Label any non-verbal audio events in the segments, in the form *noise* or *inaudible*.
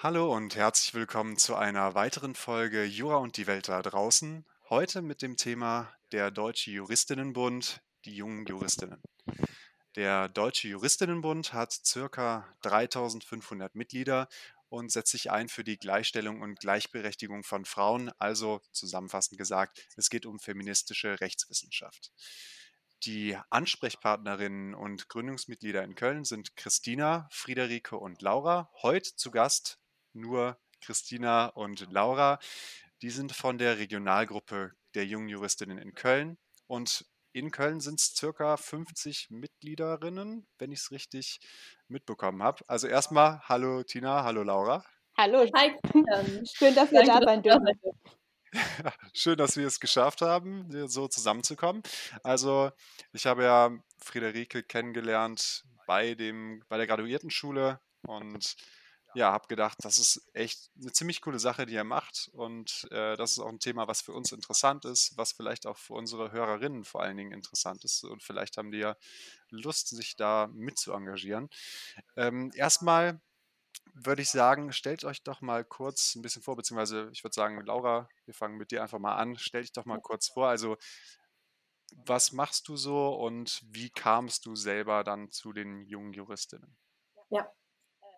Hallo und herzlich willkommen zu einer weiteren Folge Jura und die Welt da draußen. Heute mit dem Thema der Deutsche Juristinnenbund, die jungen Juristinnen. Der Deutsche Juristinnenbund hat circa 3500 Mitglieder und setzt sich ein für die Gleichstellung und Gleichberechtigung von Frauen. Also zusammenfassend gesagt, es geht um feministische Rechtswissenschaft. Die Ansprechpartnerinnen und Gründungsmitglieder in Köln sind Christina, Friederike und Laura. Heute zu Gast nur Christina und Laura. Die sind von der Regionalgruppe der jungen Juristinnen in Köln. Und in Köln sind es circa 50 Mitgliederinnen, wenn ich es richtig mitbekommen habe. Also erstmal, hallo Tina, hallo Laura. Hallo, hi. Schön, dass wir da sein dürfen. *laughs* Schön, dass wir es geschafft haben, so zusammenzukommen. Also, ich habe ja Friederike kennengelernt bei, dem, bei der Graduiertenschule und ja, habe gedacht, das ist echt eine ziemlich coole Sache, die er macht. Und äh, das ist auch ein Thema, was für uns interessant ist, was vielleicht auch für unsere Hörerinnen vor allen Dingen interessant ist. Und vielleicht haben die ja Lust, sich da mit zu engagieren. Ähm, erstmal würde ich sagen, stellt euch doch mal kurz ein bisschen vor, beziehungsweise ich würde sagen, Laura, wir fangen mit dir einfach mal an. Stell dich doch mal kurz vor. Also, was machst du so und wie kamst du selber dann zu den jungen Juristinnen? Ja,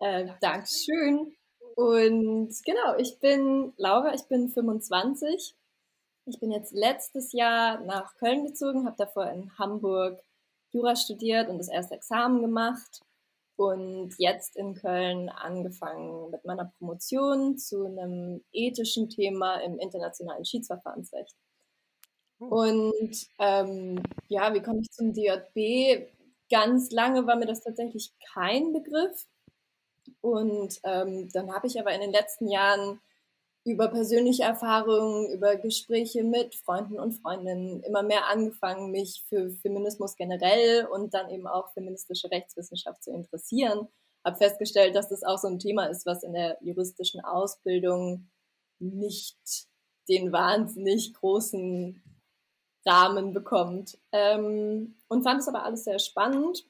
äh, Dankeschön. Und genau, ich bin Laura, ich bin 25. Ich bin jetzt letztes Jahr nach Köln gezogen, habe davor in Hamburg Jura studiert und das erste Examen gemacht und jetzt in Köln angefangen mit meiner Promotion zu einem ethischen Thema im internationalen Schiedsverfahrensrecht. Oh. Und ähm, ja, wie komme ich zum DJB? Ganz lange war mir das tatsächlich kein Begriff. Und ähm, dann habe ich aber in den letzten Jahren über persönliche Erfahrungen, über Gespräche mit Freunden und Freundinnen immer mehr angefangen, mich für Feminismus generell und dann eben auch feministische Rechtswissenschaft zu interessieren. Habe festgestellt, dass das auch so ein Thema ist, was in der juristischen Ausbildung nicht den wahnsinnig großen Rahmen bekommt. Ähm, und fand es aber alles sehr spannend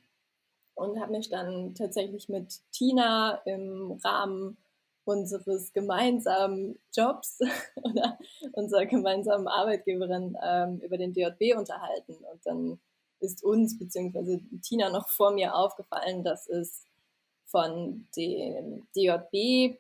und habe mich dann tatsächlich mit Tina im Rahmen unseres gemeinsamen Jobs *laughs* oder unserer gemeinsamen Arbeitgeberin ähm, über den DJB unterhalten. Und dann ist uns bzw. Tina noch vor mir aufgefallen, dass es von dem DJB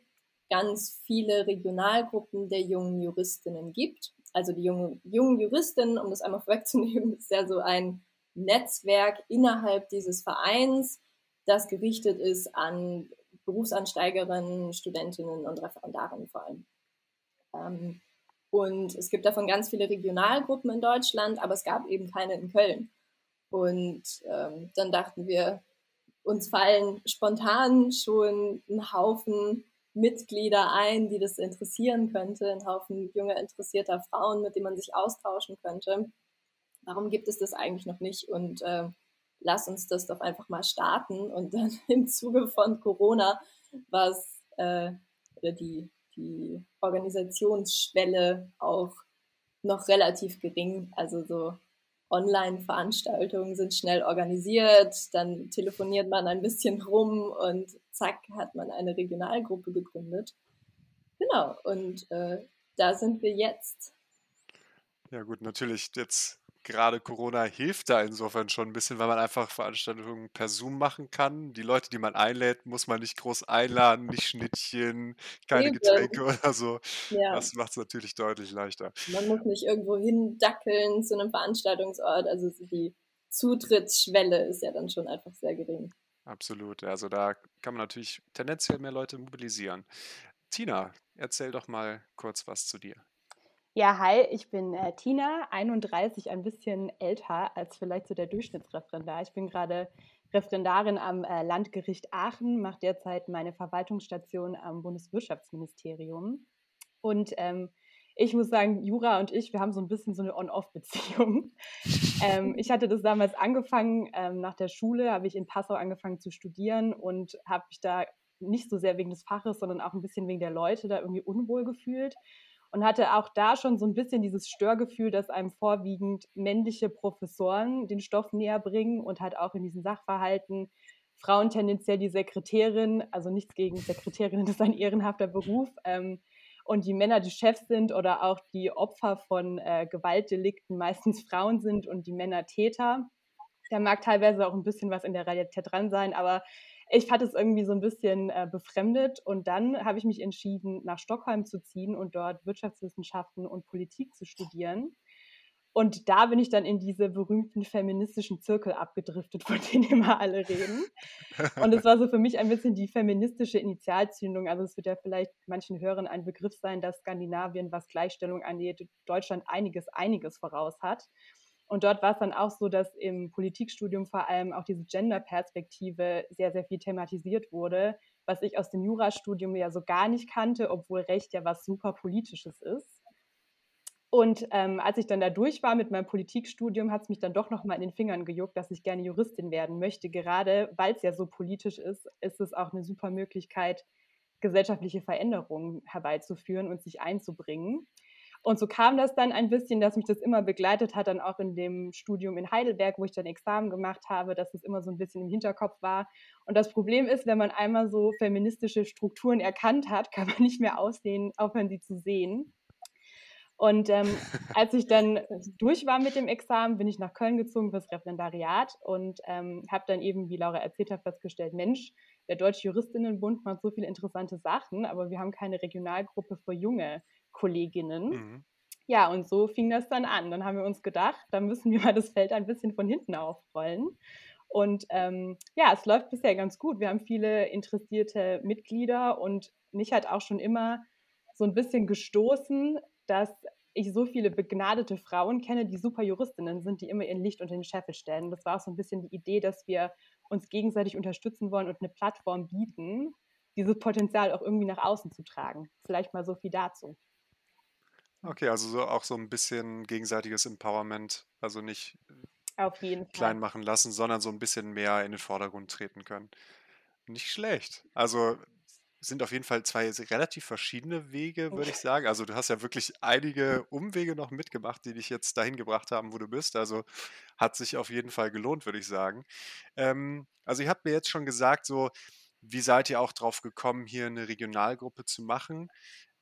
ganz viele Regionalgruppen der jungen Juristinnen gibt. Also die jungen, jungen Juristinnen, um das einmal vorwegzunehmen, *laughs* ist ja so ein Netzwerk innerhalb dieses Vereins, das gerichtet ist an Berufsansteigerinnen, Studentinnen und Referendarinnen vor allem. Ähm, und es gibt davon ganz viele Regionalgruppen in Deutschland, aber es gab eben keine in Köln. Und ähm, dann dachten wir, uns fallen spontan schon ein Haufen Mitglieder ein, die das interessieren könnte, ein Haufen junger, interessierter Frauen, mit denen man sich austauschen könnte. Warum gibt es das eigentlich noch nicht? Und äh, lass uns das doch einfach mal starten. Und dann *laughs* im Zuge von Corona war äh, die, die Organisationsschwelle auch noch relativ gering. Also so Online-Veranstaltungen sind schnell organisiert, dann telefoniert man ein bisschen rum und zack hat man eine Regionalgruppe gegründet. Genau, und äh, da sind wir jetzt. Ja gut, natürlich jetzt gerade Corona hilft da insofern schon ein bisschen, weil man einfach Veranstaltungen per Zoom machen kann. Die Leute, die man einlädt, muss man nicht groß einladen, nicht Schnittchen, keine Eben. Getränke *laughs* oder so. Ja. Das macht es natürlich deutlich leichter. Man muss nicht irgendwo hindackeln zu einem Veranstaltungsort. Also die Zutrittsschwelle ist ja dann schon einfach sehr gering. Absolut. Also da kann man natürlich tendenziell mehr Leute mobilisieren. Tina, erzähl doch mal kurz was zu dir. Ja, hi, ich bin äh, Tina, 31, ein bisschen älter als vielleicht so der Durchschnittsreferendar. Ich bin gerade Referendarin am äh, Landgericht Aachen, mache derzeit meine Verwaltungsstation am Bundeswirtschaftsministerium. Und ähm, ich muss sagen, Jura und ich, wir haben so ein bisschen so eine On-Off-Beziehung. *laughs* ähm, ich hatte das damals angefangen, ähm, nach der Schule habe ich in Passau angefangen zu studieren und habe mich da nicht so sehr wegen des Faches, sondern auch ein bisschen wegen der Leute da irgendwie unwohl gefühlt und hatte auch da schon so ein bisschen dieses Störgefühl, dass einem vorwiegend männliche Professoren den Stoff näher bringen und halt auch in diesen Sachverhalten Frauen tendenziell die Sekretärin, also nichts gegen Sekretärin, *laughs* das ist ein ehrenhafter Beruf. Ähm, und die Männer die Chefs sind oder auch die Opfer von äh, Gewaltdelikten meistens Frauen sind und die Männer Täter. Da mag teilweise auch ein bisschen was in der Realität dran sein, aber ich fand es irgendwie so ein bisschen äh, befremdet und dann habe ich mich entschieden, nach Stockholm zu ziehen und dort Wirtschaftswissenschaften und Politik zu studieren. Und da bin ich dann in diese berühmten feministischen Zirkel abgedriftet, *laughs* von denen immer alle reden. Und es war so für mich ein bisschen die feministische Initialzündung. Also es wird ja vielleicht manchen Hörern ein Begriff sein, dass Skandinavien, was Gleichstellung angeht, Deutschland einiges, einiges voraus hat. Und dort war es dann auch so, dass im Politikstudium vor allem auch diese Gender-Perspektive sehr, sehr viel thematisiert wurde, was ich aus dem Jurastudium ja so gar nicht kannte, obwohl Recht ja was super Politisches ist. Und ähm, als ich dann da durch war mit meinem Politikstudium, hat es mich dann doch noch mal in den Fingern gejuckt, dass ich gerne Juristin werden möchte. Gerade weil es ja so politisch ist, ist es auch eine super Möglichkeit, gesellschaftliche Veränderungen herbeizuführen und sich einzubringen. Und so kam das dann ein bisschen, dass mich das immer begleitet hat, dann auch in dem Studium in Heidelberg, wo ich dann Examen gemacht habe, dass es immer so ein bisschen im Hinterkopf war. Und das Problem ist, wenn man einmal so feministische Strukturen erkannt hat, kann man nicht mehr aussehen, aufhören, sie zu sehen. Und ähm, *laughs* als ich dann durch war mit dem Examen, bin ich nach Köln gezogen fürs Referendariat und ähm, habe dann eben, wie Laura erzählt hat, festgestellt, Mensch, der Deutsche Juristinnenbund macht so viele interessante Sachen, aber wir haben keine Regionalgruppe für junge Kolleginnen. Mhm. Ja, und so fing das dann an. Dann haben wir uns gedacht, da müssen wir mal das Feld ein bisschen von hinten aufrollen. Und ähm, ja, es läuft bisher ganz gut. Wir haben viele interessierte Mitglieder und mich hat auch schon immer so ein bisschen gestoßen, dass ich so viele begnadete Frauen kenne, die super Juristinnen sind, die immer ihr Licht unter den Scheffel stellen. Das war auch so ein bisschen die Idee, dass wir uns gegenseitig unterstützen wollen und eine Plattform bieten, dieses Potenzial auch irgendwie nach außen zu tragen. Vielleicht mal so viel dazu. Okay, also so auch so ein bisschen gegenseitiges Empowerment, also nicht äh, Auf jeden Fall. klein machen lassen, sondern so ein bisschen mehr in den Vordergrund treten können. Nicht schlecht. Also sind auf jeden Fall zwei relativ verschiedene Wege, würde ich *laughs* sagen. Also du hast ja wirklich einige Umwege noch mitgemacht, die dich jetzt dahin gebracht haben, wo du bist. Also hat sich auf jeden Fall gelohnt, würde ich sagen. Ähm, also ihr habt mir jetzt schon gesagt, so wie seid ihr auch drauf gekommen, hier eine Regionalgruppe zu machen?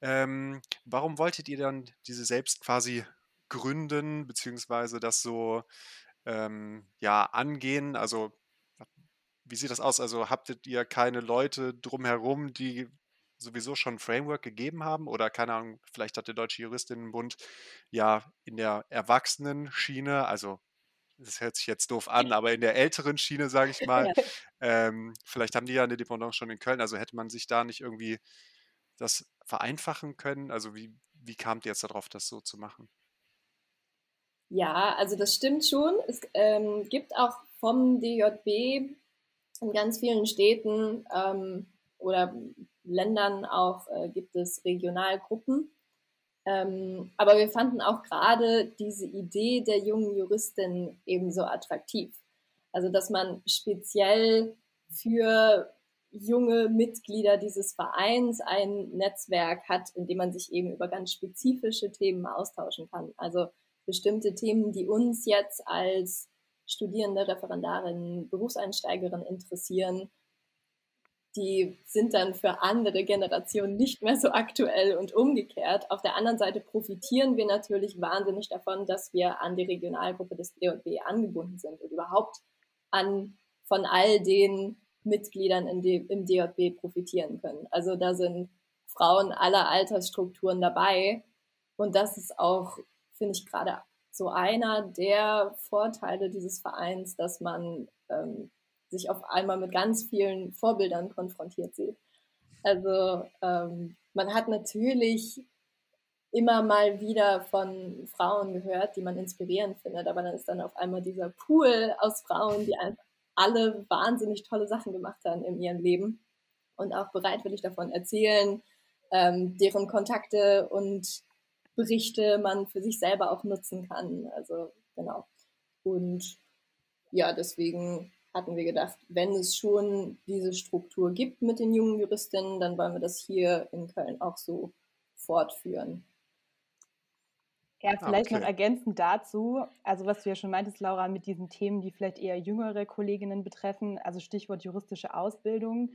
Ähm, warum wolltet ihr dann diese selbst quasi gründen, beziehungsweise das so ähm, ja, angehen? Also, wie sieht das aus? Also, habtet ihr keine Leute drumherum, die sowieso schon ein Framework gegeben haben? Oder keine Ahnung, vielleicht hat der Deutsche Juristinnenbund ja in der Erwachsenen-Schiene, also das hört sich jetzt doof an, aber in der älteren Schiene, sage ich mal, *laughs* ähm, vielleicht haben die ja eine Dependance schon in Köln, also hätte man sich da nicht irgendwie das vereinfachen können? Also wie, wie kamt ihr jetzt darauf, das so zu machen? Ja, also das stimmt schon. Es ähm, gibt auch vom DJB in ganz vielen Städten ähm, oder Ländern auch äh, gibt es Regionalgruppen. Ähm, aber wir fanden auch gerade diese Idee der jungen Juristin ebenso attraktiv. Also dass man speziell für junge Mitglieder dieses Vereins ein Netzwerk hat, in dem man sich eben über ganz spezifische Themen austauschen kann. Also bestimmte Themen, die uns jetzt als Studierende, Referendarin, Berufseinsteigerin interessieren, die sind dann für andere Generationen nicht mehr so aktuell und umgekehrt. Auf der anderen Seite profitieren wir natürlich wahnsinnig davon, dass wir an die Regionalgruppe des D&B angebunden sind und überhaupt an von all den Mitgliedern die, im DJB profitieren können. Also da sind Frauen aller Altersstrukturen dabei. Und das ist auch, finde ich, gerade so einer der Vorteile dieses Vereins, dass man ähm, sich auf einmal mit ganz vielen Vorbildern konfrontiert sieht. Also ähm, man hat natürlich immer mal wieder von Frauen gehört, die man inspirierend findet, aber dann ist dann auf einmal dieser Pool aus Frauen, die einfach alle wahnsinnig tolle Sachen gemacht haben in ihrem Leben und auch bereitwillig davon erzählen, ähm, deren Kontakte und Berichte man für sich selber auch nutzen kann. Also genau. Und ja, deswegen hatten wir gedacht, wenn es schon diese Struktur gibt mit den jungen Juristinnen, dann wollen wir das hier in Köln auch so fortführen. Ja, ah, vielleicht ah, okay. noch ergänzend dazu, also was du ja schon meintest, Laura, mit diesen Themen, die vielleicht eher jüngere Kolleginnen betreffen, also Stichwort juristische Ausbildung.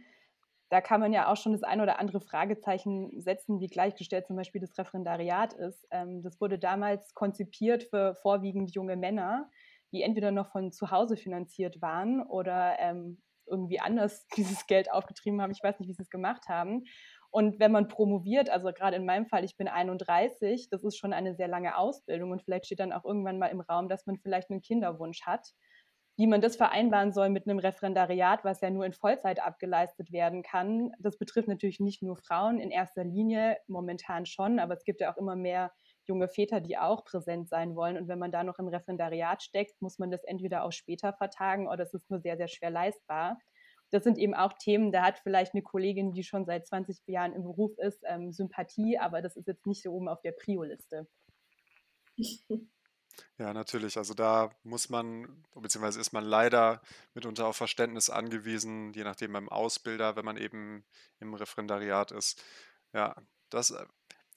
Da kann man ja auch schon das ein oder andere Fragezeichen setzen, wie gleichgestellt zum Beispiel das Referendariat ist. Ähm, das wurde damals konzipiert für vorwiegend junge Männer, die entweder noch von zu Hause finanziert waren oder ähm, irgendwie anders *laughs* dieses Geld aufgetrieben haben. Ich weiß nicht, wie sie es gemacht haben. Und wenn man promoviert, also gerade in meinem Fall, ich bin 31, das ist schon eine sehr lange Ausbildung und vielleicht steht dann auch irgendwann mal im Raum, dass man vielleicht einen Kinderwunsch hat. Wie man das vereinbaren soll mit einem Referendariat, was ja nur in Vollzeit abgeleistet werden kann, das betrifft natürlich nicht nur Frauen in erster Linie, momentan schon, aber es gibt ja auch immer mehr junge Väter, die auch präsent sein wollen. Und wenn man da noch im Referendariat steckt, muss man das entweder auch später vertagen oder es ist nur sehr, sehr schwer leistbar das sind eben auch Themen, da hat vielleicht eine Kollegin, die schon seit 20 Jahren im Beruf ist, ähm, Sympathie, aber das ist jetzt nicht so oben auf der Prio-Liste. Ja, natürlich. Also da muss man, beziehungsweise ist man leider mitunter auf Verständnis angewiesen, je nachdem beim Ausbilder, wenn man eben im Referendariat ist. Ja, das äh,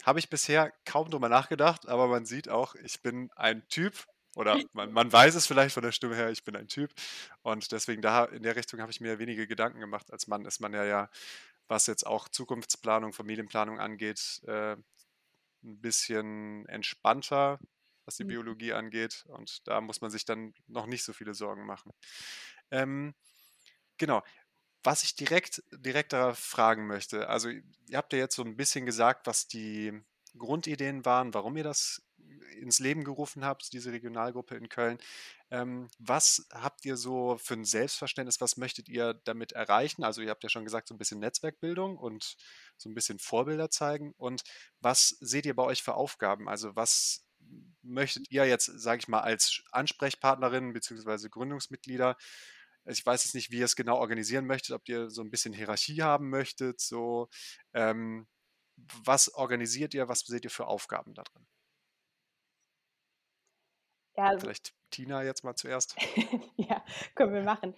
habe ich bisher kaum drüber nachgedacht, aber man sieht auch, ich bin ein Typ, oder man, man, weiß es vielleicht von der Stimme her, ich bin ein Typ. Und deswegen da in der Richtung habe ich mir wenige Gedanken gemacht. Als Mann ist man ja, ja was jetzt auch Zukunftsplanung, Familienplanung angeht, äh, ein bisschen entspannter, was die mhm. Biologie angeht. Und da muss man sich dann noch nicht so viele Sorgen machen. Ähm, genau. Was ich direkt, direkt darauf fragen möchte, also ihr habt ja jetzt so ein bisschen gesagt, was die Grundideen waren, warum ihr das ins Leben gerufen habt, diese Regionalgruppe in Köln. Ähm, was habt ihr so für ein Selbstverständnis? Was möchtet ihr damit erreichen? Also ihr habt ja schon gesagt, so ein bisschen Netzwerkbildung und so ein bisschen Vorbilder zeigen. Und was seht ihr bei euch für Aufgaben? Also was möchtet ihr jetzt, sage ich mal, als Ansprechpartnerin bzw. Gründungsmitglieder ich weiß jetzt nicht, wie ihr es genau organisieren möchtet, ob ihr so ein bisschen Hierarchie haben möchtet, so ähm, was organisiert ihr, was seht ihr für Aufgaben da drin? Ja, Vielleicht Tina jetzt mal zuerst. *laughs* ja, können wir machen.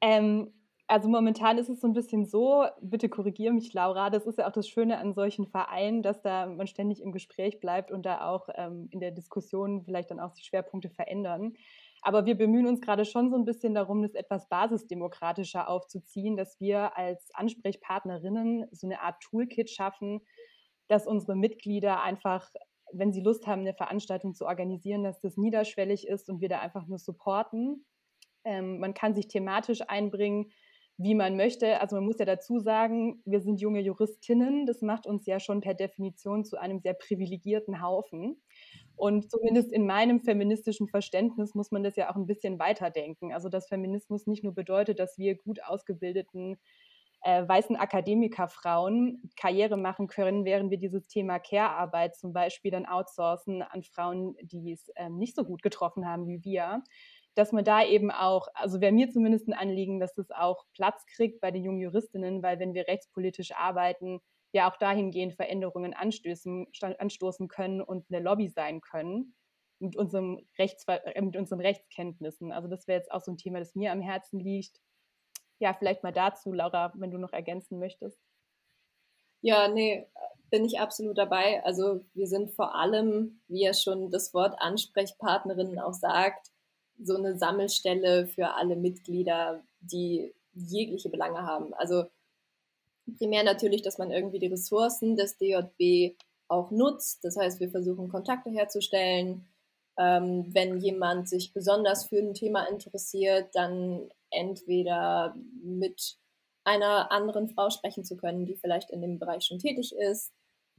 Ähm, also momentan ist es so ein bisschen so, bitte korrigiere mich, Laura, das ist ja auch das Schöne an solchen Vereinen, dass da man ständig im Gespräch bleibt und da auch ähm, in der Diskussion vielleicht dann auch die Schwerpunkte verändern. Aber wir bemühen uns gerade schon so ein bisschen darum, das etwas basisdemokratischer aufzuziehen, dass wir als Ansprechpartnerinnen so eine Art Toolkit schaffen, dass unsere Mitglieder einfach wenn sie Lust haben, eine Veranstaltung zu organisieren, dass das niederschwellig ist und wir da einfach nur supporten. Ähm, man kann sich thematisch einbringen, wie man möchte. Also man muss ja dazu sagen, wir sind junge Juristinnen. Das macht uns ja schon per Definition zu einem sehr privilegierten Haufen. Und zumindest in meinem feministischen Verständnis muss man das ja auch ein bisschen weiterdenken. Also dass Feminismus nicht nur bedeutet, dass wir gut ausgebildeten äh, weißen Akademikerfrauen Karriere machen können, während wir dieses Thema Care-Arbeit zum Beispiel dann outsourcen an Frauen, die es ähm, nicht so gut getroffen haben wie wir, dass man da eben auch, also wäre mir zumindest ein Anliegen, dass das auch Platz kriegt bei den jungen Juristinnen, weil wenn wir rechtspolitisch arbeiten, wir auch dahingehend Veränderungen anstößen, anstoßen können und eine Lobby sein können mit, unserem Rechts, äh, mit unseren Rechtskenntnissen. Also das wäre jetzt auch so ein Thema, das mir am Herzen liegt ja, vielleicht mal dazu, Laura, wenn du noch ergänzen möchtest. Ja, nee, bin ich absolut dabei. Also wir sind vor allem, wie ja schon das Wort Ansprechpartnerinnen auch sagt, so eine Sammelstelle für alle Mitglieder, die jegliche Belange haben. Also primär natürlich, dass man irgendwie die Ressourcen des DJB auch nutzt. Das heißt, wir versuchen Kontakte herzustellen. Ähm, wenn jemand sich besonders für ein Thema interessiert, dann entweder mit einer anderen Frau sprechen zu können, die vielleicht in dem Bereich schon tätig ist,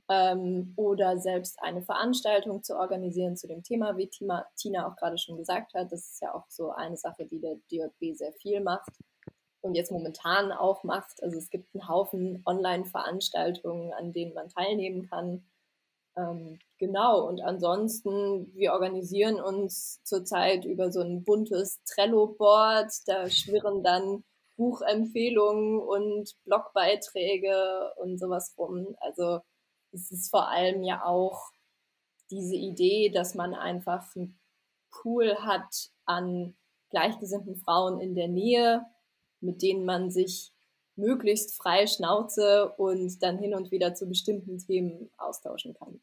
ähm, oder selbst eine Veranstaltung zu organisieren zu dem Thema, wie Tina, Tina auch gerade schon gesagt hat. Das ist ja auch so eine Sache, die der DJB sehr viel macht und jetzt momentan auch macht. Also es gibt einen Haufen Online-Veranstaltungen, an denen man teilnehmen kann. Ähm, genau, und ansonsten, wir organisieren uns zurzeit über so ein buntes Trello-Board. Da schwirren dann Buchempfehlungen und Blogbeiträge und sowas rum. Also es ist vor allem ja auch diese Idee, dass man einfach einen Pool hat an gleichgesinnten Frauen in der Nähe, mit denen man sich möglichst frei Schnauze und dann hin und wieder zu bestimmten Themen austauschen kann.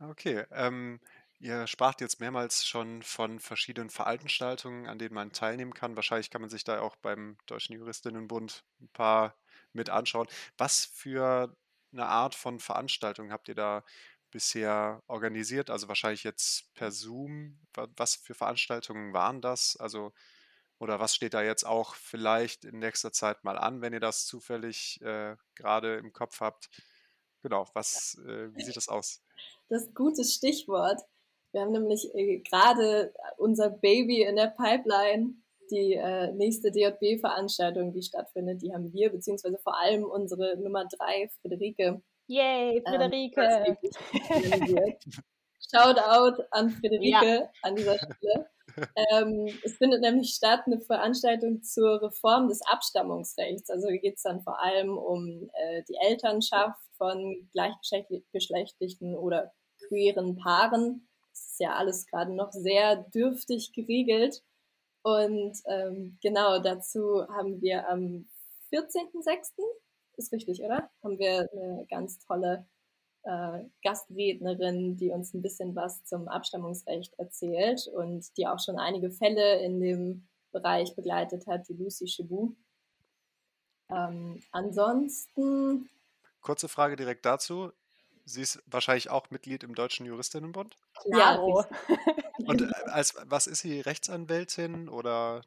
Okay, ähm, ihr spracht jetzt mehrmals schon von verschiedenen Veranstaltungen, an denen man teilnehmen kann. Wahrscheinlich kann man sich da auch beim Deutschen Juristinnenbund ein paar mit anschauen. Was für eine Art von Veranstaltung habt ihr da bisher organisiert? Also wahrscheinlich jetzt per Zoom. Was für Veranstaltungen waren das? Also, oder was steht da jetzt auch vielleicht in nächster Zeit mal an, wenn ihr das zufällig äh, gerade im Kopf habt? Genau, was, äh, wie sieht das aus? Das ist ein gutes Stichwort. Wir haben nämlich äh, gerade unser Baby in der Pipeline, die äh, nächste DJB-Veranstaltung, die stattfindet, die haben wir, beziehungsweise vor allem unsere Nummer drei, Friederike. Yay, ähm, Friederike! Ähm, *laughs* Shoutout an Friederike ja. an dieser Stelle. Ähm, es findet nämlich statt eine Veranstaltung zur Reform des Abstammungsrechts. Also hier geht es dann vor allem um äh, die Elternschaft von gleichgeschlechtlichen oder queeren Paaren. Das ist ja alles gerade noch sehr dürftig geregelt. Und ähm, genau dazu haben wir am 14.06. ist richtig, oder? Haben wir eine ganz tolle äh, Gastrednerin, die uns ein bisschen was zum Abstammungsrecht erzählt und die auch schon einige Fälle in dem Bereich begleitet hat, die Lucy Chibu. Ähm, ansonsten. Kurze Frage direkt dazu. Sie ist wahrscheinlich auch Mitglied im Deutschen Juristinnenbund? Ja. *laughs* Und äh, als was ist sie? Rechtsanwältin oder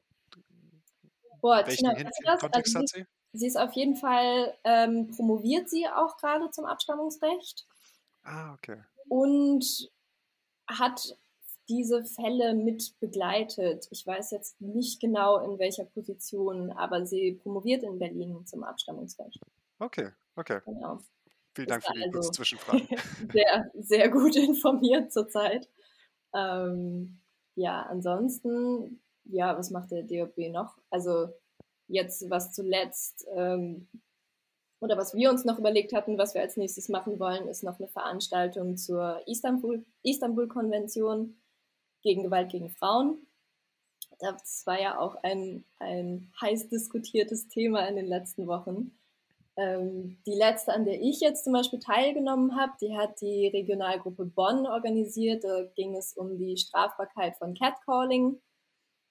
Boah, welchen Tina, Kontext also hat sie? Sie ist auf jeden Fall, ähm, promoviert sie auch gerade zum Abstammungsrecht. Ah, okay. Und hat diese Fälle mit begleitet. Ich weiß jetzt nicht genau in welcher Position, aber sie promoviert in Berlin zum Abstammungsrecht. Okay, okay. Genau. Vielen Dank für die also kurze Zwischenfrage. *laughs* sehr, sehr gut *laughs* informiert zurzeit. Ähm, ja, ansonsten, ja, was macht der DOB noch? Also jetzt, was zuletzt ähm, oder was wir uns noch überlegt hatten, was wir als nächstes machen wollen, ist noch eine Veranstaltung zur Istanbul-Konvention Istanbul gegen Gewalt gegen Frauen. Das war ja auch ein, ein heiß diskutiertes Thema in den letzten Wochen. Ähm, die letzte, an der ich jetzt zum Beispiel teilgenommen habe, die hat die Regionalgruppe Bonn organisiert. Da ging es um die Strafbarkeit von Catcalling.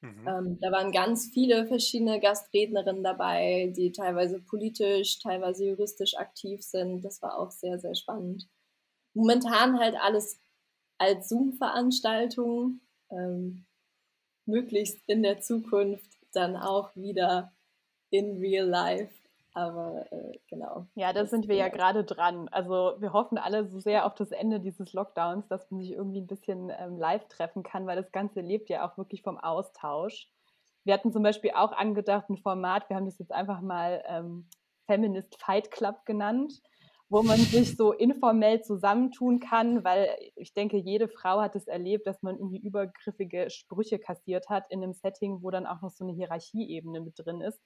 Mhm. Ähm, da waren ganz viele verschiedene Gastrednerinnen dabei, die teilweise politisch, teilweise juristisch aktiv sind. Das war auch sehr, sehr spannend. Momentan halt alles als Zoom-Veranstaltung, ähm, möglichst in der Zukunft dann auch wieder in real life aber äh, genau. Ja, da sind wir ja gerade dran. Also wir hoffen alle so sehr auf das Ende dieses Lockdowns, dass man sich irgendwie ein bisschen ähm, live treffen kann, weil das Ganze lebt ja auch wirklich vom Austausch. Wir hatten zum Beispiel auch angedacht ein Format, wir haben das jetzt einfach mal ähm, Feminist Fight Club genannt, wo man sich so informell zusammentun kann, weil ich denke, jede Frau hat es erlebt, dass man irgendwie übergriffige Sprüche kassiert hat in einem Setting, wo dann auch noch so eine Hierarchieebene mit drin ist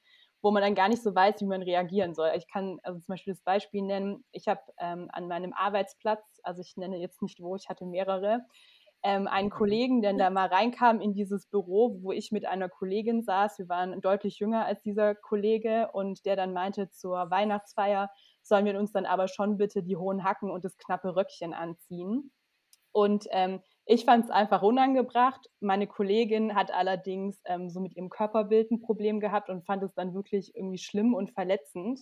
wo man dann gar nicht so weiß, wie man reagieren soll. Ich kann also zum Beispiel das Beispiel nennen, ich habe ähm, an meinem Arbeitsplatz, also ich nenne jetzt nicht wo, ich hatte mehrere, ähm, einen Kollegen, der da mal reinkam in dieses Büro, wo ich mit einer Kollegin saß. Wir waren deutlich jünger als dieser Kollege und der dann meinte, zur Weihnachtsfeier sollen wir uns dann aber schon bitte die hohen Hacken und das knappe Röckchen anziehen. Und ähm, ich fand es einfach unangebracht. Meine Kollegin hat allerdings ähm, so mit ihrem Körperbild ein Problem gehabt und fand es dann wirklich irgendwie schlimm und verletzend.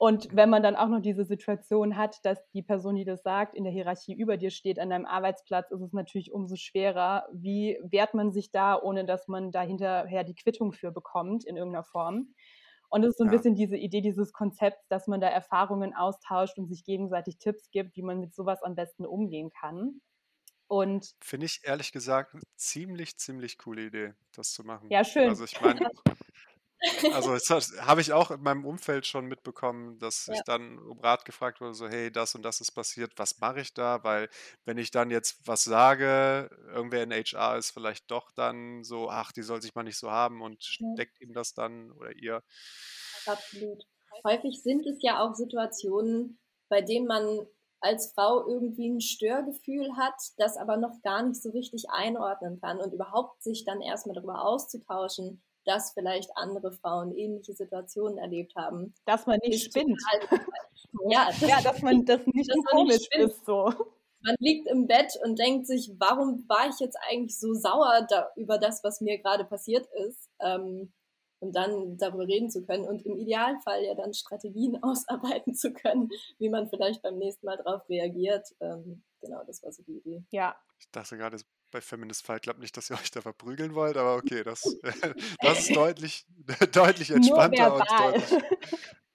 Und wenn man dann auch noch diese Situation hat, dass die Person, die das sagt, in der Hierarchie über dir steht an deinem Arbeitsplatz, ist es natürlich umso schwerer. Wie wehrt man sich da, ohne dass man da hinterher die Quittung für bekommt in irgendeiner Form? Und es ist so ein ja. bisschen diese Idee dieses Konzepts, dass man da Erfahrungen austauscht und sich gegenseitig Tipps gibt, wie man mit sowas am besten umgehen kann. Und Finde ich ehrlich gesagt eine ziemlich, ziemlich coole Idee, das zu machen. ja, schön. Also ich meine, *laughs* also das habe ich auch in meinem Umfeld schon mitbekommen, dass Ja. ich dann um Rat gefragt wurde, so, hey, das und das ist passiert, was mache ich da? Weil wenn ich dann jetzt was sage, irgendwer in HR ist vielleicht doch dann so, ach, die soll sich mal nicht so haben und steckt ihm das dann oder ihr. Absolut. Häufig sind es ja auch Situationen, bei denen man als Frau irgendwie ein Störgefühl hat, das aber noch gar nicht so richtig einordnen kann und überhaupt sich dann erstmal darüber auszutauschen, dass vielleicht andere Frauen ähnliche Situationen erlebt haben. Dass man nicht spinnt. *laughs* ja, das, ja, dass man das nicht *laughs* dass komisch nicht ist so. man liegt im Bett und denkt sich, warum war ich jetzt eigentlich so sauer da, über das, was mir gerade passiert ist? Ähm, und dann darüber reden zu können und im Idealfall ja dann Strategien *laughs* ausarbeiten zu können, wie man vielleicht beim nächsten Mal darauf reagiert. Ähm, genau, das war so die Idee. Ja. Ich dachte gerade bei Feminist Fight Club nicht, dass ihr *laughs* euch da verprügeln wollt, aber okay, das, *laughs* das ist deutlich, deutlich entspannter und deutlich.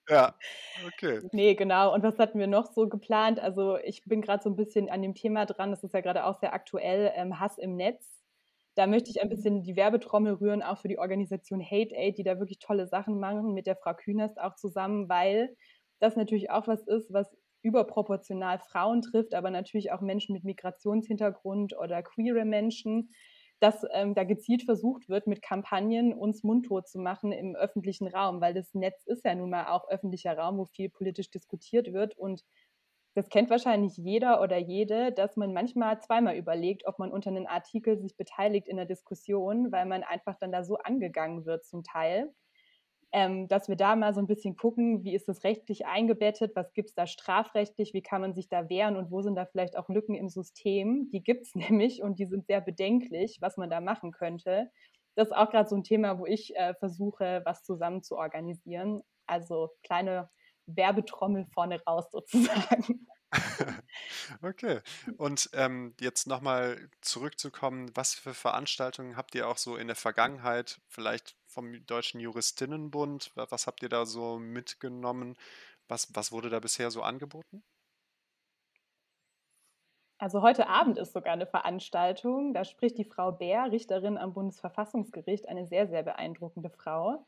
Ja, okay. Nee, genau. Und was hatten wir noch so geplant? Also ich bin gerade so ein bisschen an dem Thema dran, das ist ja gerade auch sehr aktuell, ähm, Hass im Netz. Da möchte ich ein bisschen die Werbetrommel rühren, auch für die Organisation Hate Aid, die da wirklich tolle Sachen machen, mit der Frau Künast auch zusammen, weil das natürlich auch was ist, was überproportional Frauen trifft, aber natürlich auch Menschen mit Migrationshintergrund oder queere Menschen, dass ähm, da gezielt versucht wird, mit Kampagnen uns mundtot zu machen im öffentlichen Raum, weil das Netz ist ja nun mal auch öffentlicher Raum, wo viel politisch diskutiert wird und das kennt wahrscheinlich jeder oder jede, dass man manchmal zweimal überlegt, ob man unter einem Artikel sich beteiligt in der Diskussion, weil man einfach dann da so angegangen wird zum Teil. Ähm, dass wir da mal so ein bisschen gucken, wie ist das rechtlich eingebettet, was gibt es da strafrechtlich, wie kann man sich da wehren und wo sind da vielleicht auch Lücken im System. Die gibt es *laughs* nämlich und die sind sehr bedenklich, was man da machen könnte. Das ist auch gerade so ein Thema, wo ich äh, versuche, was zusammen zu organisieren. Also kleine Werbetrommel vorne raus sozusagen. *laughs* *laughs* Okay. Und ähm, jetzt nochmal zurückzukommen, was für Veranstaltungen habt ihr auch so in der Vergangenheit, vielleicht vom Deutschen Juristinnenbund, was habt ihr da so mitgenommen? Was, was wurde da bisher so angeboten? Also heute Abend ist sogar eine Veranstaltung. Da spricht die Frau Bär, Richterin am Bundesverfassungsgericht, eine sehr, sehr beeindruckende Frau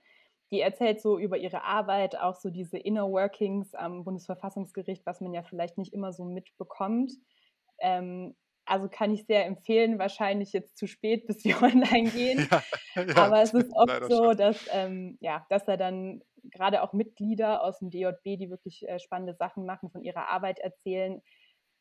die erzählt so über ihre Arbeit, auch so diese Inner Workings am Bundesverfassungsgericht, was man ja vielleicht nicht immer so mitbekommt. Ähm, also kann ich sehr empfehlen, wahrscheinlich jetzt zu spät, bis wir *laughs* online gehen. Ja, *laughs* ja, Aber es *laughs* ist oft so, dass, ähm, ja, dass er dann gerade auch Mitglieder aus dem DJB, die wirklich äh, spannende Sachen machen, von ihrer Arbeit erzählen,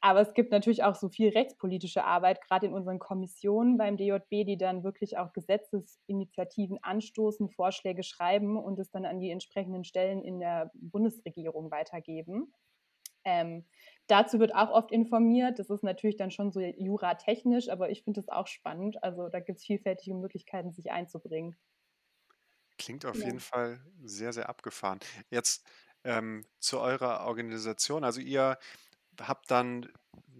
aber es gibt natürlich auch so viel rechtspolitische Arbeit, gerade in unseren Kommissionen beim DJB, die dann wirklich auch Gesetzesinitiativen anstoßen, Vorschläge schreiben und es dann an die entsprechenden Stellen in der Bundesregierung weitergeben. Ähm, dazu wird auch oft informiert. Das ist natürlich dann schon so juratechnisch, aber ich finde es auch spannend. Also da gibt es vielfältige Möglichkeiten, sich einzubringen. Klingt auf ja. jeden Fall sehr, sehr abgefahren. Jetzt ähm, zu eurer Organisation. Also ihr habt dann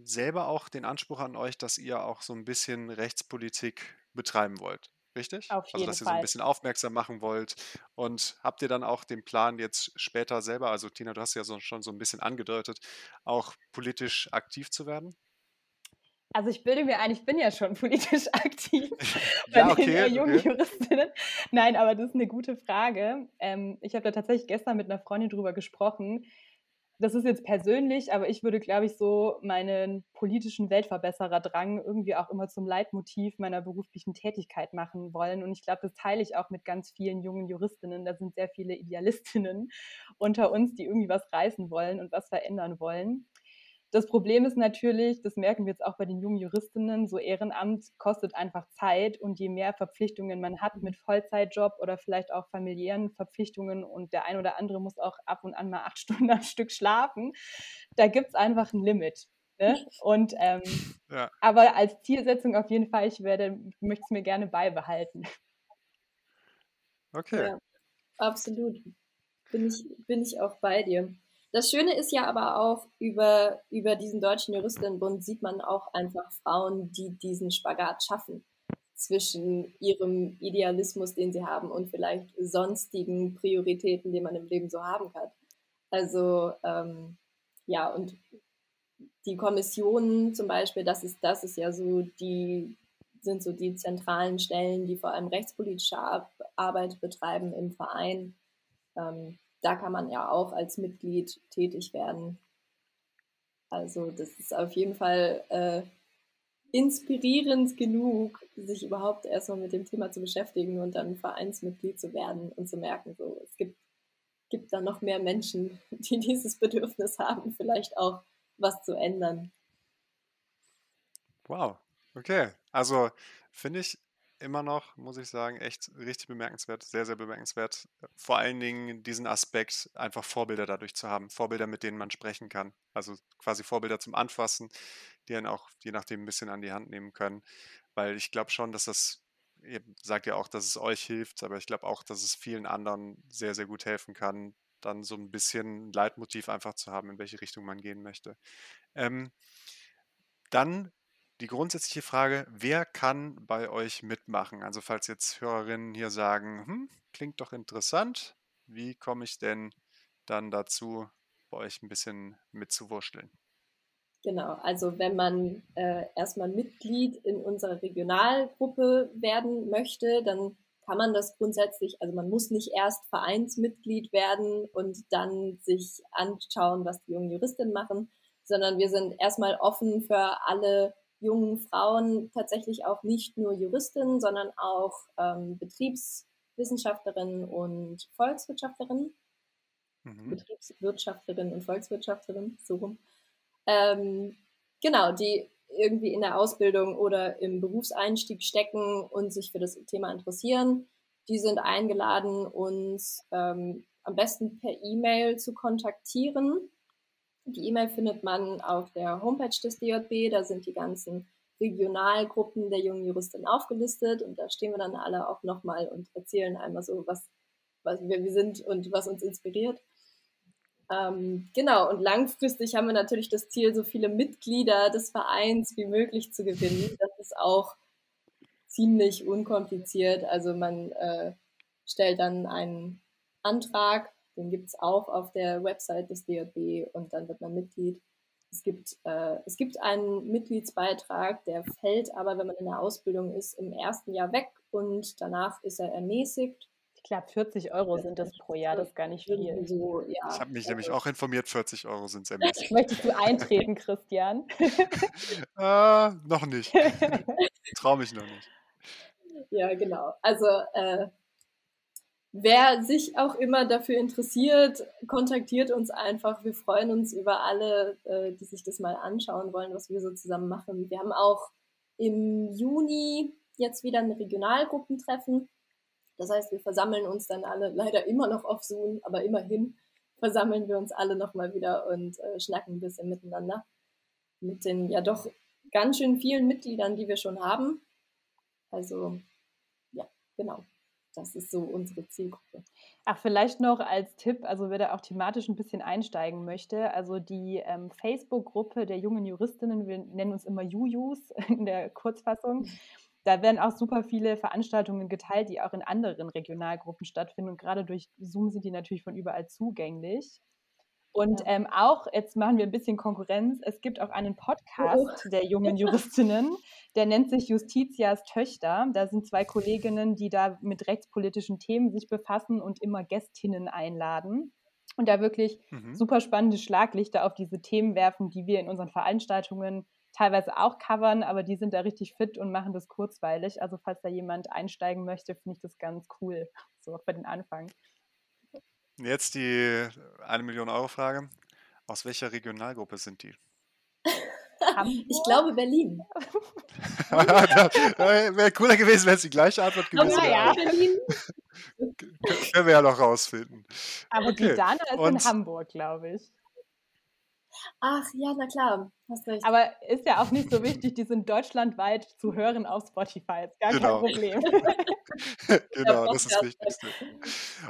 selber auch den Anspruch an euch, dass ihr auch so ein bisschen Rechtspolitik betreiben wollt. Richtig? Auf also, dass ihr so ein bisschen aufmerksam machen wollt. Und habt ihr dann auch den Plan, jetzt später selber, also Tina, du hast ja so, schon so ein bisschen angedeutet, auch politisch aktiv zu werden? Also ich bilde mir ein, ich bin ja schon *laughs* politisch aktiv *laughs* bei ja, okay, den jungen okay. Juristinnen. Nein, aber das ist eine gute Frage. Ähm, ich habe da tatsächlich gestern mit einer Freundin drüber gesprochen das ist jetzt persönlich, aber ich würde, glaube ich, so meinen politischen Weltverbessererdrang irgendwie auch immer zum Leitmotiv meiner beruflichen Tätigkeit machen wollen. Und ich glaube, das teile ich auch mit ganz vielen jungen Juristinnen. Da sind sehr viele Idealistinnen *laughs* unter uns, die irgendwie was reißen wollen und was verändern wollen. Das Problem ist natürlich, das merken wir jetzt auch bei den jungen Juristinnen, so Ehrenamt kostet einfach Zeit und je mehr Verpflichtungen man hat mit Vollzeitjob oder vielleicht auch familiären Verpflichtungen und der ein oder andere muss auch ab und an mal acht *laughs* Stunden am Stück schlafen, da gibt es einfach ein Limit. Ne? Und ähm, *laughs* ja. aber als Zielsetzung auf jeden Fall, ich werde, möchte es mir gerne beibehalten. Okay. Ja, absolut. Bin ich, bin ich auch bei dir. Das Schöne ist ja aber auch, über, über diesen Deutschen Juristinnenbund sieht man auch einfach Frauen, die diesen Spagat schaffen zwischen ihrem Idealismus, den sie haben, und vielleicht sonstigen Prioritäten, die man im Leben so haben kann. Also ähm, ja, und die Kommissionen zum Beispiel, das ist, das ist ja so die, sind so die zentralen Stellen, die vor allem rechtspolitische Arbeit betreiben im Verein. Ähm, da kann man ja auch als Mitglied tätig werden. Also das ist auf jeden Fall äh, inspirierend genug, sich überhaupt erstmal mit dem Thema zu beschäftigen und dann Vereinsmitglied zu werden und zu merken, so es gibt, gibt da noch mehr Menschen, *laughs* die dieses Bedürfnis haben, vielleicht auch was zu ändern. Wow, okay. Also finde ich immer noch, muss ich sagen, echt richtig bemerkenswert, sehr, sehr bemerkenswert. Vor allen Dingen diesen Aspekt, einfach Vorbilder dadurch zu haben, Vorbilder, mit denen man sprechen kann. Also quasi Vorbilder zum Anfassen, die einen auch je nachdem ein bisschen an die Hand nehmen können. Weil ich glaube schon, dass das, ihr sagt ja auch, dass es euch hilft, aber ich glaube auch, dass es vielen anderen sehr, sehr gut helfen kann, dann so ein bisschen Leitmotiv einfach zu haben, in welche Richtung man gehen möchte. Ähm, dann die grundsätzliche Frage, wer kann bei euch mitmachen? Also falls jetzt Hörerinnen hier sagen, hm, klingt doch interessant, wie komme ich denn dann dazu, bei euch ein bisschen mitzuwurschteln? Genau, also wenn man äh, erstmal Mitglied in unserer Regionalgruppe werden möchte, dann kann man das grundsätzlich, also man muss nicht erst Vereinsmitglied werden und dann sich anschauen, was die jungen Juristinnen machen, sondern wir sind erstmal offen für alle jungen Frauen, tatsächlich auch nicht nur Juristinnen, sondern auch ähm, Betriebswissenschaftlerinnen und Volkswirtschaftlerinnen. Mhm. Betriebswirtschaftlerinnen und Volkswirtschaftlerinnen, so rum. Ähm, genau, die irgendwie in der Ausbildung oder im Berufseinstieg stecken und sich für das Thema interessieren. Die sind eingeladen, uns ähm, am besten per E-Mail zu kontaktieren. Die E-Mail findet man auf der Homepage des DJB. Da sind die ganzen Regionalgruppen der jungen Juristin aufgelistet und da stehen wir dann alle auch nochmal und erzählen einmal so, was, was wir, wir sind und was uns inspiriert. Ähm, genau, und langfristig haben wir natürlich das Ziel, so viele Mitglieder des Vereins wie möglich zu gewinnen. Das ist auch ziemlich unkompliziert. Also man äh, stellt dann einen Antrag, den gibt es auch auf der Website des DJB und dann wird man Mitglied. Es gibt, äh, es gibt einen Mitgliedsbeitrag, der fällt aber, wenn man in der Ausbildung ist, im ersten Jahr weg und danach ist er ermäßigt. Ich glaube, 40 Euro sind das pro Jahr, das ist gar nicht viel. So, ja. Ich habe mich nämlich auch informiert, 40 Euro sind es *laughs* ermäßigt. Möchtest du eintreten, Christian? äh, *laughs* noch nicht. *laughs* Traue mich noch nicht. Ja, genau. Also äh, wer sich auch immer dafür interessiert, kontaktiert uns einfach. Wir freuen uns über alle, äh, die sich das mal anschauen wollen, was wir so zusammen machen. Wir haben auch im Juni jetzt wieder ein Regionalgruppentreffen. Das heißt, wir versammeln uns dann alle leider immer noch auf Zoom, aber immerhin versammeln wir uns alle nochmal wieder und äh, schnacken ein bisschen miteinander. Mit den ja doch ganz schön vielen Mitgliedern, die wir schon haben. Also, ja, genau. Das ist so unsere Zielgruppe. Ach, vielleicht noch als Tipp, also wer da auch thematisch ein bisschen einsteigen möchte, also die ähm, Facebook-Gruppe der jungen Juristinnen, wir nennen uns immer Jujus *laughs* in der Kurzfassung, da werden auch super viele Veranstaltungen geteilt, die auch in anderen Regionalgruppen stattfinden und gerade durch Zoom sind die natürlich von überall zugänglich. Und ja. ähm, auch, jetzt machen wir ein bisschen Konkurrenz, es gibt auch einen Podcast oh. der jungen *laughs* Juristinnen, der nennt sich Justitias Töchter. Da sind zwei Kolleginnen, die da mit rechtspolitischen Themen sich befassen und immer Gästinnen einladen. Und da wirklich mhm. super spannende Schlaglichter auf diese Themen werfen, die wir in unseren Veranstaltungen teilweise auch covern, aber die sind da richtig fit und machen das kurzweilig. Also falls da jemand einsteigen möchte, finde ich das ganz cool, so für den Anfang. Jetzt die eine Million Euro Frage. Aus welcher Regionalgruppe sind die? ich glaube Berlin. *laughs* Wäre cooler gewesen, wenn es die gleiche Antwort gewesen wäre. Ja, Berlin. Können wir ja noch rausfinden. Aber okay. die Dana ist Und in Hamburg, glaube ich. Ach ja, na klar, hast recht. Aber ist ja auch nicht so wichtig, die sind deutschlandweit zu hören auf Spotify. Ist gar genau. kein Problem. *laughs* genau, das ist das Wichtigste.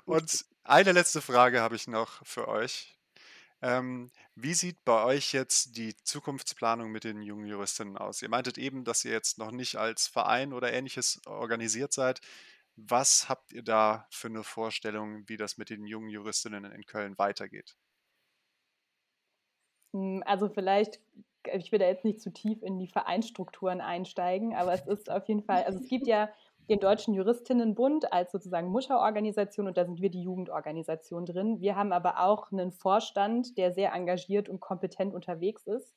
Und eine letzte Frage habe ich noch für euch. Ähm, wie sieht bei euch jetzt die Zukunftsplanung mit den jungen Juristinnen aus? Ihr meintet eben, dass ihr jetzt noch nicht als Verein oder ähnliches organisiert seid. Was habt ihr da für eine Vorstellung, wie das mit den jungen Juristinnen in Köln weitergeht? Hm, also vielleicht, ich will da jetzt nicht zu tief in die Vereinsstrukturen einsteigen, aber es ist auf jeden Fall, also es gibt ja den Deutschen Juristinnenbund als sozusagen Mutterorganisation und da sind wir die Jugendorganisation drin. Wir haben aber auch einen Vorstand, der sehr engagiert und kompetent unterwegs ist.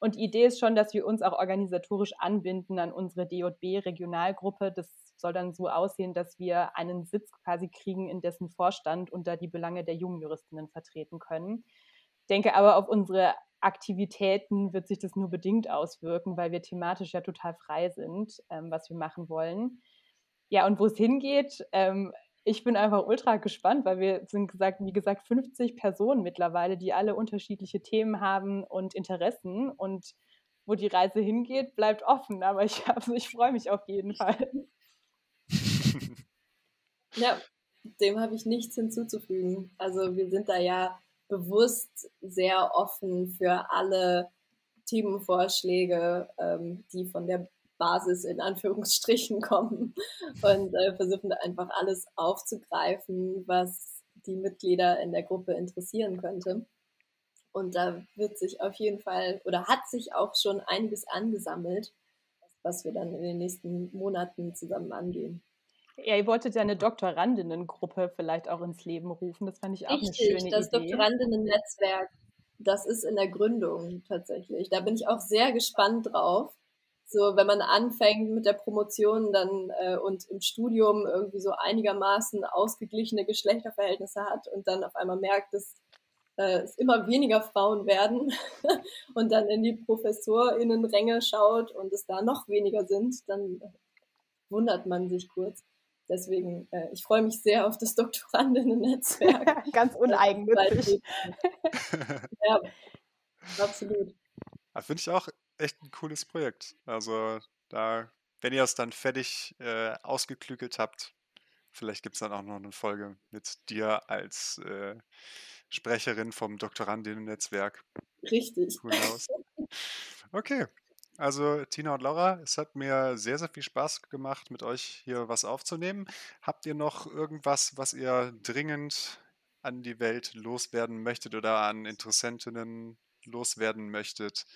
Und die Idee ist schon, dass wir uns auch organisatorisch anbinden an unsere DJB-Regionalgruppe. Das soll dann so aussehen, dass wir einen Sitz quasi kriegen, in dessen Vorstand und da die Belange der jungen Juristinnen vertreten können denke aber, auf unsere Aktivitäten wird sich das nur bedingt auswirken, weil wir thematisch ja total frei sind, ähm, was wir machen wollen. Ja, und wo es hingeht, ähm, ich bin einfach ultra gespannt, weil wir sind gesagt, wie gesagt, 50 Personen mittlerweile, die alle unterschiedliche Themen haben und Interessen. Und wo die Reise hingeht, bleibt offen. Aber ich, also ich freue mich auf jeden Fall. *laughs* Ja, dem habe ich nichts hinzuzufügen. Also wir sind da ja bewusst sehr offen für alle Themenvorschläge, ähm, die von der Basis in Anführungsstrichen *laughs* kommen und äh, versuchen einfach alles aufzugreifen, was die Mitglieder in der Gruppe interessieren könnte. Und da wird sich auf jeden Fall oder hat sich auch schon einiges angesammelt, was wir dann in den nächsten Monaten zusammen angehen. Ja, ihr wolltet ja eine Doktorandinnengruppe vielleicht auch ins Leben rufen. Das fand ich auch Richtig, eine schöne das Idee. Das Doktorandinnen-Netzwerk, das ist in der Gründung tatsächlich. Da bin ich auch sehr gespannt drauf. So, wenn man anfängt mit der Promotion dann äh, und im Studium irgendwie so einigermaßen ausgeglichene Geschlechterverhältnisse hat und dann auf einmal merkt, dass äh, es immer weniger Frauen werden *laughs* und dann in die ProfessorInnenränge schaut und es da noch weniger sind, dann wundert man sich kurz. Deswegen, äh, ich freue mich sehr auf das Doktorandinnen-Netzwerk. *laughs* Ganz uneigennützig. *laughs* ja, absolut. Das finde ich auch echt ein cooles Projekt. Also da, wenn ihr es dann fertig äh, ausgeklügelt habt, vielleicht gibt es dann auch noch eine Folge mit dir als äh, Sprecherin vom Doktorandinnen-Netzwerk. Richtig. Cool aus. *laughs* Okay, also Tina und Laura, es hat mir sehr, sehr viel Spaß gemacht, mit euch hier was aufzunehmen. Habt ihr noch irgendwas, was ihr dringend an die Welt loswerden möchtet oder an Interessentinnen loswerden möchtet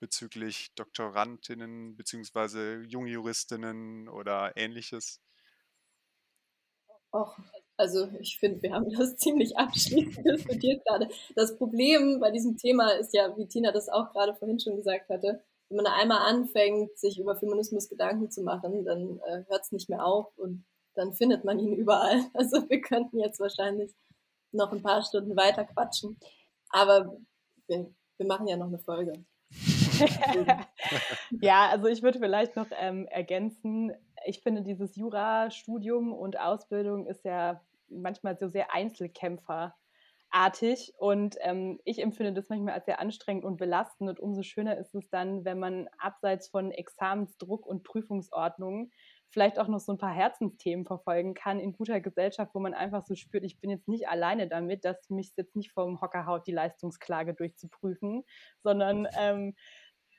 bezüglich Doktorandinnen bzw. Jungjuristinnen oder ähnliches? Och, also ich finde, wir haben *laughs* das ziemlich abschließend diskutiert gerade. Das Problem bei diesem Thema ist ja, wie Tina das auch gerade vorhin schon gesagt hatte, wenn man einmal anfängt, sich über Feminismus Gedanken zu machen, dann äh, hört es nicht mehr auf und dann findet man ihn *laughs* überall. Also wir könnten jetzt wahrscheinlich noch ein paar Stunden weiter quatschen. Aber wir, wir machen ja noch eine Folge. *laughs* ja, also ich würde vielleicht noch ähm, ergänzen, ich finde dieses Jurastudium und Ausbildung ist ja manchmal so sehr Einzelkämpfer artig und ähm, ich empfinde das manchmal als sehr anstrengend und belastend und umso schöner ist es dann, wenn man abseits von Examensdruck und Prüfungsordnungen vielleicht auch noch so ein paar Herzensthemen verfolgen kann in guter Gesellschaft, wo man einfach so spürt, ich bin jetzt nicht alleine damit, dass mich jetzt nicht vom Hocker haut, die Leistungsklage durchzuprüfen, sondern *laughs* ähm,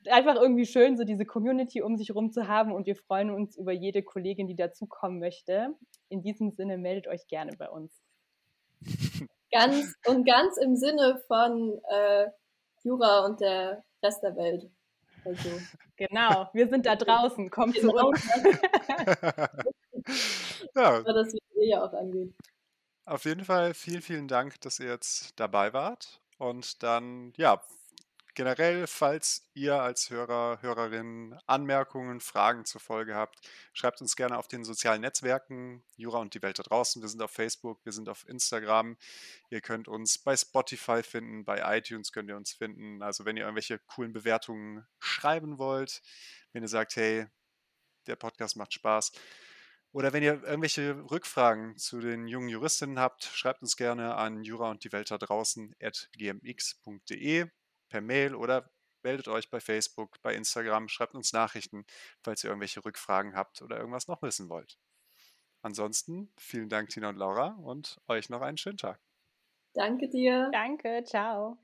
einfach irgendwie schön, so diese Community um sich rum zu haben und wir freuen uns über jede Kollegin, die dazukommen möchte. In diesem Sinne meldet euch gerne bei uns. Ganz und ganz im Sinne von äh, Jura und der Rest der Welt. Also. Genau, wir sind da draußen, kommt zu uns. ja. Das ja auch angeht. Auf jeden Fall vielen, vielen Dank, dass ihr jetzt dabei wart. Und dann, ja, Generell, falls ihr als Hörer, Hörerin Anmerkungen, Fragen zur Folge habt, schreibt uns gerne auf den sozialen Netzwerken, Jura und die Welt da draußen. Wir sind auf Facebook, wir sind auf Instagram. Ihr könnt uns bei Spotify finden, bei iTunes könnt ihr uns finden. Also wenn ihr irgendwelche coolen Bewertungen schreiben wollt, wenn ihr sagt, hey, der Podcast macht Spaß. Oder wenn ihr irgendwelche Rückfragen zu den jungen Juristinnen habt, schreibt uns gerne an jura und die Welt da draußen at gmx.de per Mail oder meldet euch bei Facebook, bei Instagram, schreibt uns Nachrichten, falls ihr irgendwelche Rückfragen habt oder irgendwas noch wissen wollt. Ansonsten vielen Dank, Tina und Laura, und euch noch einen schönen Tag. Danke dir. Danke, ciao.